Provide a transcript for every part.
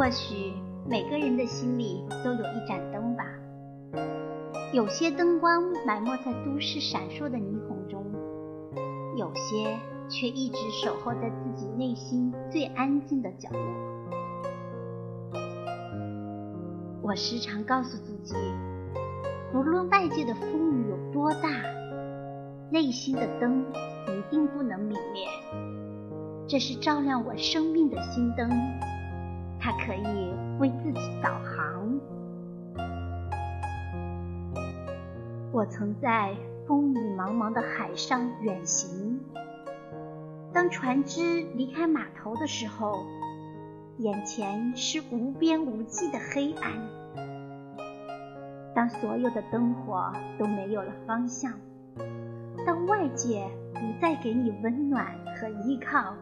或许每个人的心里都有一盏灯吧，有些灯光埋没在都市闪烁的霓虹中，有些却一直守候在自己内心最安静的角落。我时常告诉自己，无论外界的风雨有多大，内心的灯一定不能泯灭。这是照亮我生命的心灯。它可以为自己导航。我曾在风雨茫茫的海上远行，当船只离开码头的时候，眼前是无边无际的黑暗。当所有的灯火都没有了方向，当外界不再给你温暖和依靠。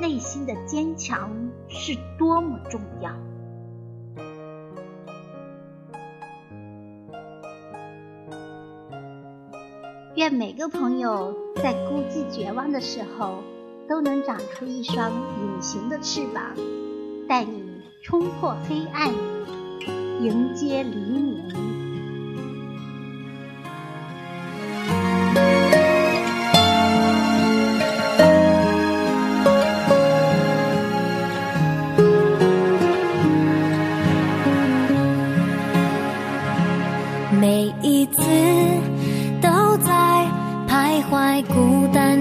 内心的坚强是多么重要！愿每个朋友在孤寂绝望的时候，都能长出一双隐形的翅膀，带你冲破黑暗，迎接黎明。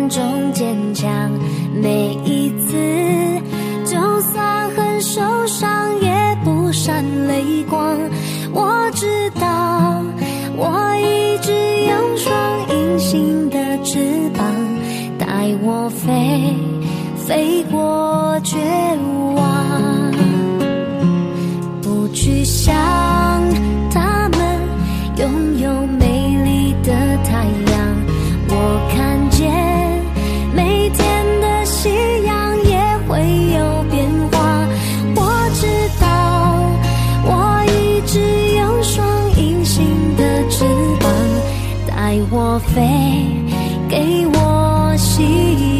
中坚强，每一次，就算很受伤，也不闪泪光。我知道，我一直有双隐形的翅膀，带我飞，飞过绝我飞，给我希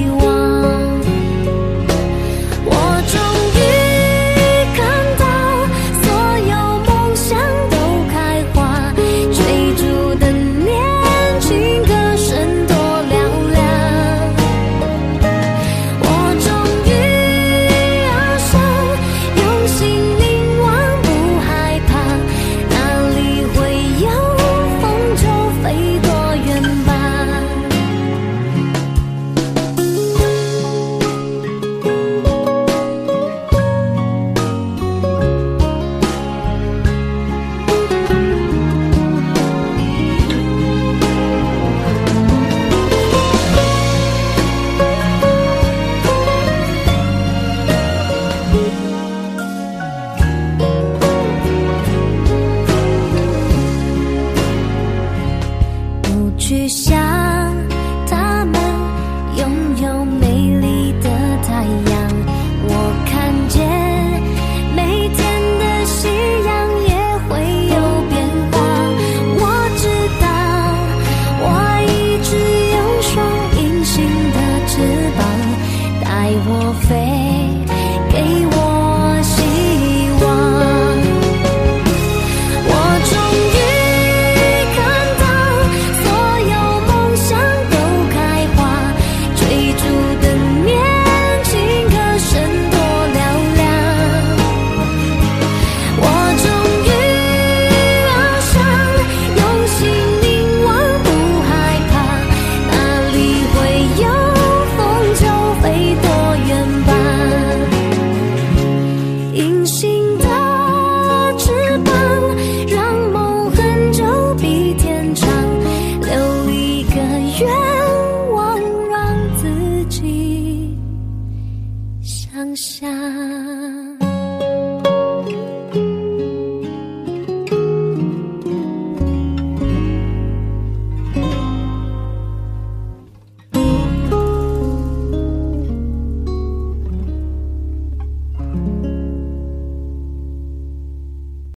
我飞。啊。